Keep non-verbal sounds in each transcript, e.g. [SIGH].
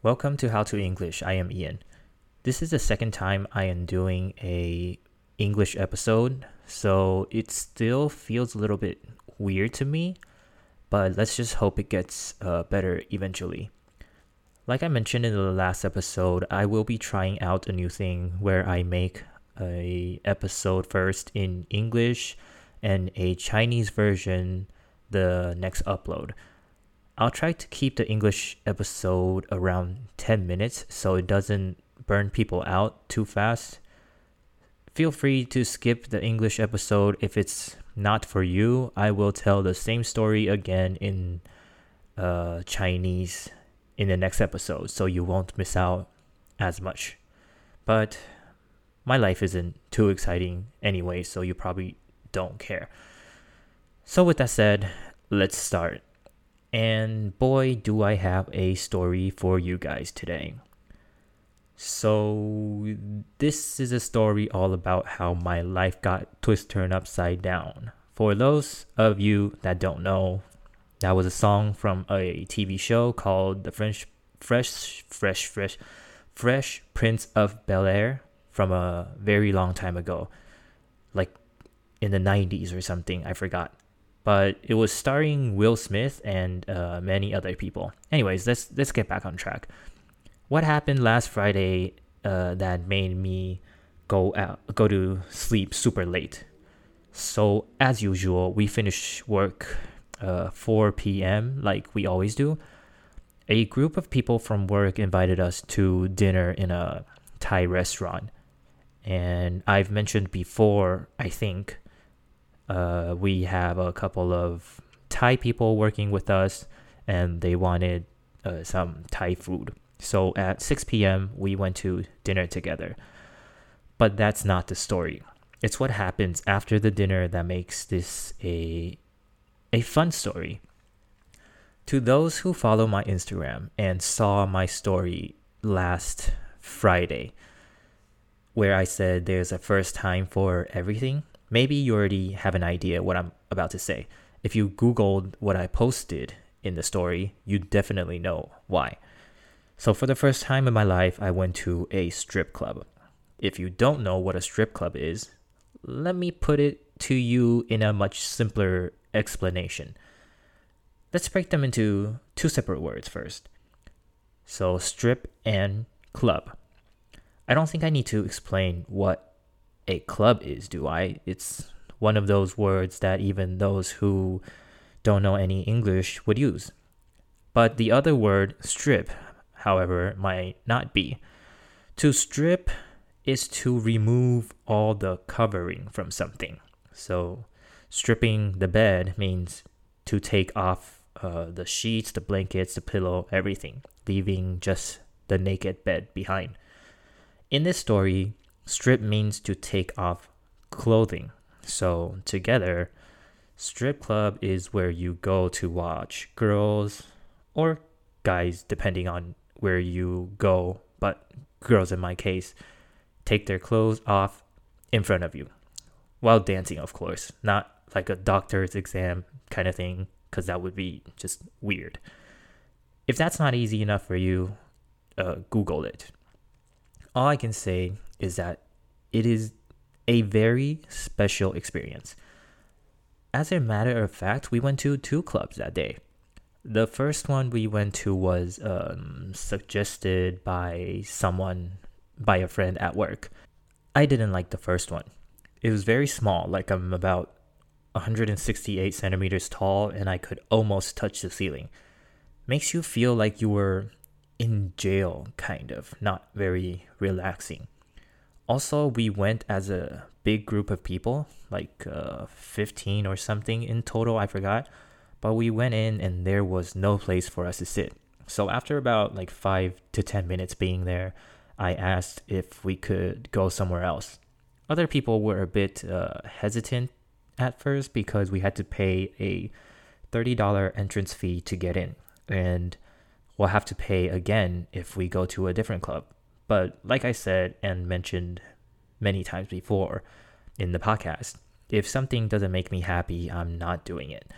Welcome to How to English. I am Ian. This is the second time I am doing a English episode, so it still feels a little bit weird to me, but let's just hope it gets uh, better eventually. Like I mentioned in the last episode, I will be trying out a new thing where I make a episode first in English and a Chinese version the next upload. I'll try to keep the English episode around 10 minutes so it doesn't burn people out too fast. Feel free to skip the English episode if it's not for you. I will tell the same story again in uh, Chinese in the next episode so you won't miss out as much. But my life isn't too exciting anyway, so you probably don't care. So, with that said, let's start. And boy, do I have a story for you guys today. So, this is a story all about how my life got twist turned upside down. For those of you that don't know, that was a song from a TV show called The French Fresh Fresh Fresh Fresh Prince of Bel Air from a very long time ago. Like in the 90s or something, I forgot but it was starring Will Smith and uh, many other people. Anyways, let's let's get back on track. What happened last Friday uh, that made me go out go to sleep super late? So as usual, we finish work uh, 4 p.m. like we always do. A group of people from work invited us to dinner in a Thai restaurant. And I've mentioned before, I think, uh, we have a couple of Thai people working with us, and they wanted uh, some Thai food. So at 6 p.m., we went to dinner together. But that's not the story. It's what happens after the dinner that makes this a, a fun story. To those who follow my Instagram and saw my story last Friday, where I said there's a first time for everything, maybe you already have an idea what I'm about to say. If you Googled what I posted in the story, you definitely know why. So, for the first time in my life, I went to a strip club. If you don't know what a strip club is, let me put it to you in a much simpler explanation. Let's break them into two separate words first. So, strip and club. I don't think I need to explain what a club is, do I? It's one of those words that even those who don't know any English would use. But the other word, strip, however, might not be. To strip is to remove all the covering from something. So, stripping the bed means to take off uh, the sheets, the blankets, the pillow, everything, leaving just the naked bed behind. In this story, Strip means to take off clothing. So, together, strip club is where you go to watch girls or guys, depending on where you go, but girls in my case, take their clothes off in front of you while dancing, of course, not like a doctor's exam kind of thing, because that would be just weird. If that's not easy enough for you, uh, Google it. All I can say is that it is a very special experience. As a matter of fact, we went to two clubs that day. The first one we went to was um, suggested by someone, by a friend at work. I didn't like the first one. It was very small, like I'm about 168 centimeters tall and I could almost touch the ceiling. Makes you feel like you were in jail, kind of, not very relaxing. Also, we went as a big group of people, like uh, 15 or something in total, I forgot. But we went in and there was no place for us to sit. So after about like 5 to 10 minutes being there, I asked if we could go somewhere else. Other people were a bit uh, hesitant at first because we had to pay a $30 entrance fee to get in. And we'll have to pay again if we go to a different club. But like I said and mentioned many times before in the podcast, if something doesn't make me happy, I'm not doing it.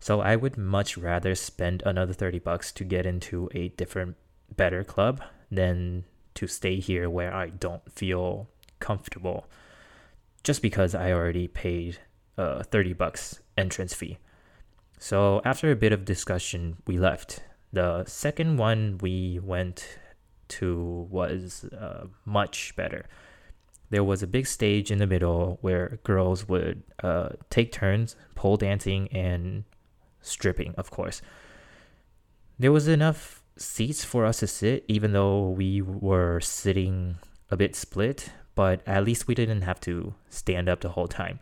So I would much rather spend another 30 bucks to get into a different better club than to stay here where I don't feel comfortable just because I already paid uh, 30 bucks entrance fee. So after a bit of discussion, we left. The second one we went to was uh, much better. There was a big stage in the middle where girls would uh, take turns pole dancing and stripping, of course. There was enough seats for us to sit, even though we were sitting a bit split, but at least we didn't have to stand up the whole time.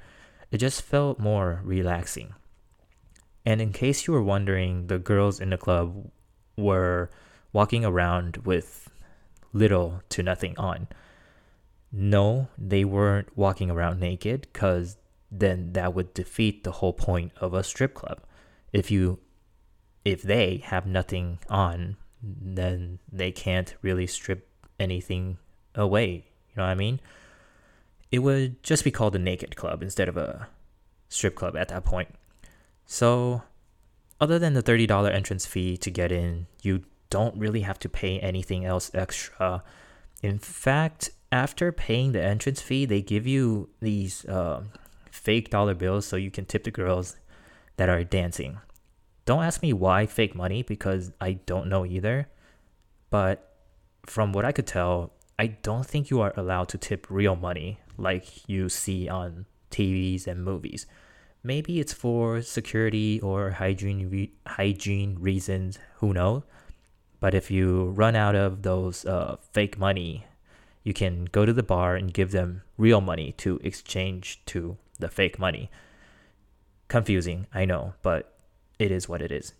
It just felt more relaxing. And in case you were wondering, the girls in the club were walking around with little to nothing on. No, they weren't walking around naked because then that would defeat the whole point of a strip club. If you if they have nothing on, then they can't really strip anything away. You know what I mean? It would just be called a naked club instead of a strip club at that point. So, other than the $30 entrance fee to get in, you don't really have to pay anything else extra. In fact, after paying the entrance fee, they give you these uh, fake dollar bills so you can tip the girls that are dancing. Don't ask me why fake money because I don't know either. But from what I could tell, I don't think you are allowed to tip real money like you see on TVs and movies. Maybe it's for security or hygiene re- hygiene reasons, who knows? But if you run out of those uh, fake money, you can go to the bar and give them real money to exchange to the fake money. Confusing, I know, but it is what it is.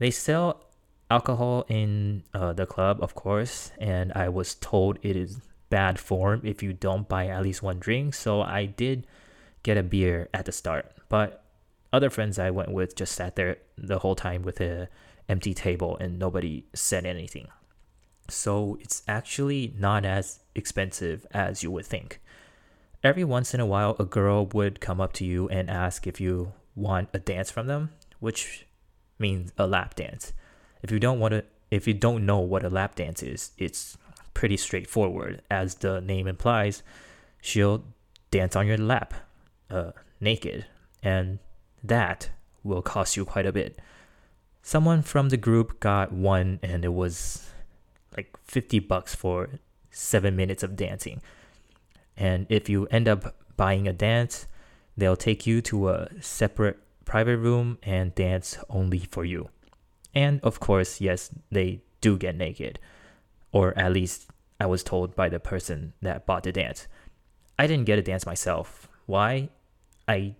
They sell alcohol in uh, the club, of course, and I was told it is bad form if you don't buy at least one drink. So I did get a beer at the start, but other friends I went with just sat there the whole time with a empty table and nobody said anything. So it's actually not as expensive as you would think. Every once in a while, a girl would come up to you and ask if you want a dance from them, which means a lap dance. If you don't want to, if you don't know what a lap dance is, it's pretty straightforward. As the name implies, she'll dance on your lap, uh, naked, and that will cost you quite a bit. Someone from the group got one, and it was like 50 bucks for seven minutes of dancing. And if you end up buying a dance, they'll take you to a separate private room and dance only for you. And of course, yes, they do get naked. Or at least I was told by the person that bought the dance. I didn't get a dance myself. Why? I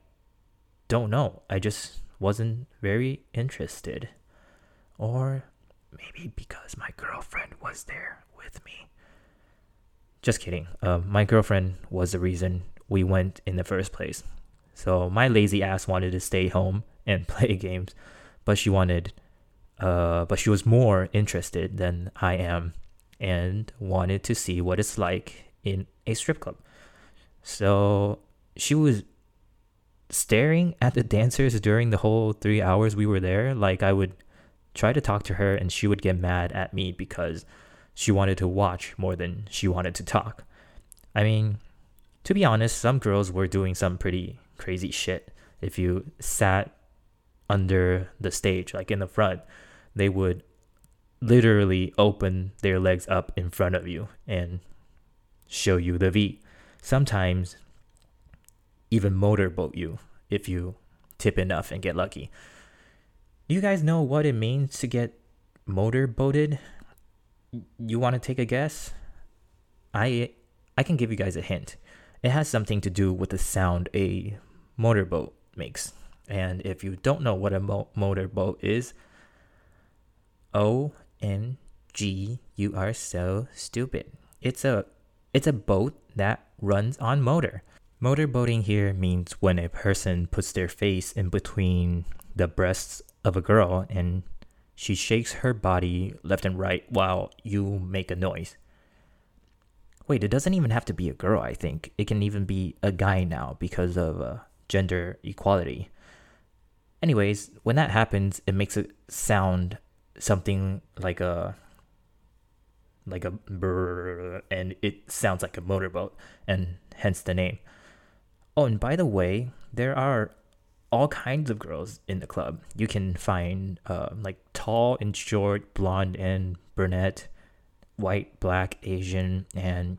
don't know. I just wasn't very interested. Or maybe because my girlfriend was there with me. Just kidding. Uh, my girlfriend was the reason we went in the first place. So my lazy ass wanted to stay home and [LAUGHS] play games, but she wanted, uh, but she was more interested than I am, and wanted to see what it's like in a strip club. So she was staring at the dancers during the whole three hours we were there. Like I would try to talk to her, and she would get mad at me because she wanted to watch more than she wanted to talk. I mean, to be honest, some girls were doing some pretty crazy shit. If you sat under the stage, like in the front, they would literally open their legs up in front of you and show you the V. Sometimes even motorboat you if you tip enough and get lucky. You guys know what it means to get motorboated? you want to take a guess? I I can give you guys a hint. It has something to do with the sound a motorboat makes. And if you don't know what a mo- motorboat is, O N G, you are so stupid. It's a it's a boat that runs on motor. Motorboating here means when a person puts their face in between the breasts of a girl and she shakes her body left and right while you make a noise. Wait, it doesn't even have to be a girl, I think. It can even be a guy now because of uh, gender equality. Anyways, when that happens, it makes it sound something like a like a brrr, and it sounds like a motorboat, and hence the name. Oh, and by the way, there are all kinds of girls in the club. You can find uh, like tall and short, blonde and brunette, white, black, Asian, and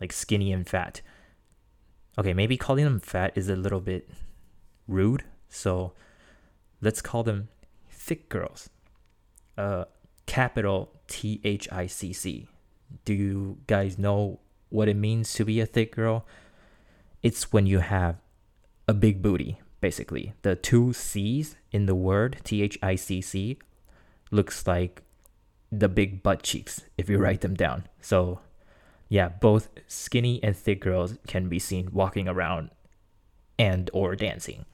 like skinny and fat. Okay, maybe calling them fat is a little bit rude, so let's call them thick girls. Uh, capital T H I C C. Do you guys know what it means to be a thick girl? It's when you have a big booty, basically. The two C's in the word T H I C C looks like the big butt cheeks if you write them down. So, yeah, both skinny and thick girls can be seen walking around and or dancing.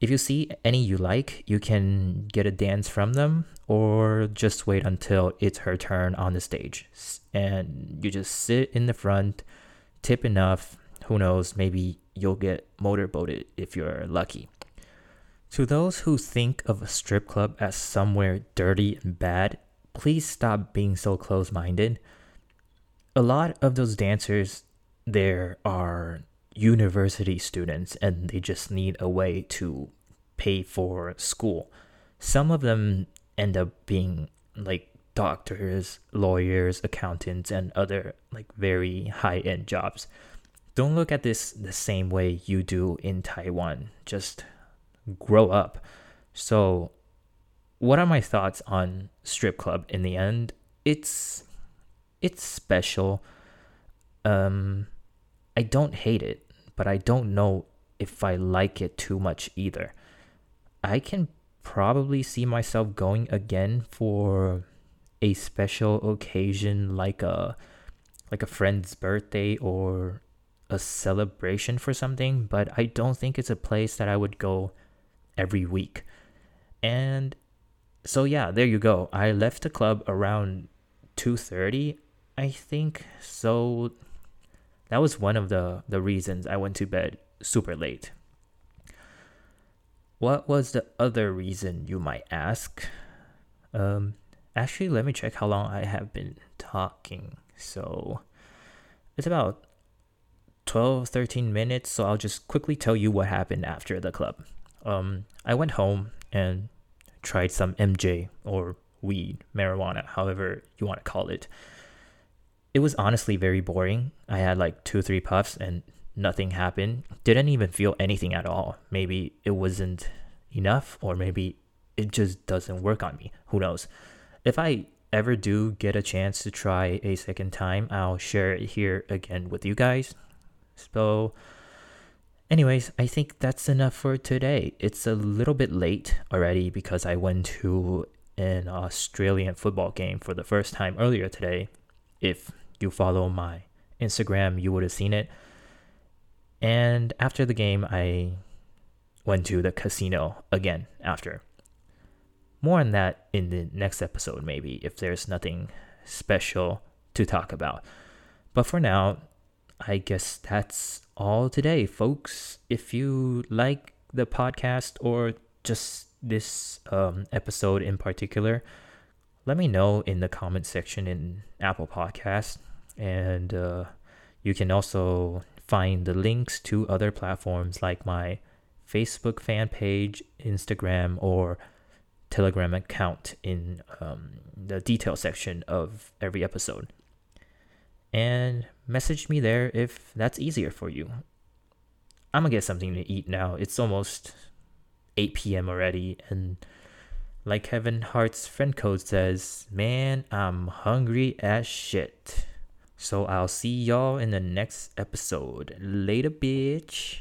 If you see any you like, you can get a dance from them or just wait until it's her turn on the stage. And you just sit in the front, tip enough, who knows, maybe you'll get motorboated if you're lucky. To those who think of a strip club as somewhere dirty and bad, please stop being so close minded. A lot of those dancers there are university students and they just need a way to pay for school. Some of them end up being like doctors, lawyers, accountants, and other like very high end jobs. Don't look at this the same way you do in Taiwan. Just grow up. So, what are my thoughts on strip club in the end? It's it's special. Um I don't hate it, but I don't know if I like it too much either. I can probably see myself going again for a special occasion like a like a friend's birthday or a celebration for something, but I don't think it's a place that I would go every week. And so yeah, there you go. I left the club around 2:30, I think. So that was one of the the reasons I went to bed super late. What was the other reason you might ask? Um actually let me check how long I have been talking. So it's about 12, 13 minutes, so I'll just quickly tell you what happened after the club. Um, I went home and tried some MJ or weed, marijuana, however you want to call it. It was honestly very boring. I had like two, three puffs and nothing happened. Didn't even feel anything at all. Maybe it wasn't enough, or maybe it just doesn't work on me. Who knows? If I ever do get a chance to try a second time, I'll share it here again with you guys. So, anyways, I think that's enough for today. It's a little bit late already because I went to an Australian football game for the first time earlier today. If you follow my Instagram, you would have seen it. And after the game, I went to the casino again after. More on that in the next episode, maybe, if there's nothing special to talk about. But for now, I guess that's all today, folks. If you like the podcast or just this um, episode in particular, let me know in the comment section in Apple Podcast, and uh, you can also find the links to other platforms like my Facebook fan page, Instagram, or Telegram account in um, the detail section of every episode and message me there if that's easier for you. I'm gonna get something to eat now. It's almost 8 p.m. already, and like Kevin Hart's friend code says, man, I'm hungry as shit. So I'll see y'all in the next episode. Later, bitch.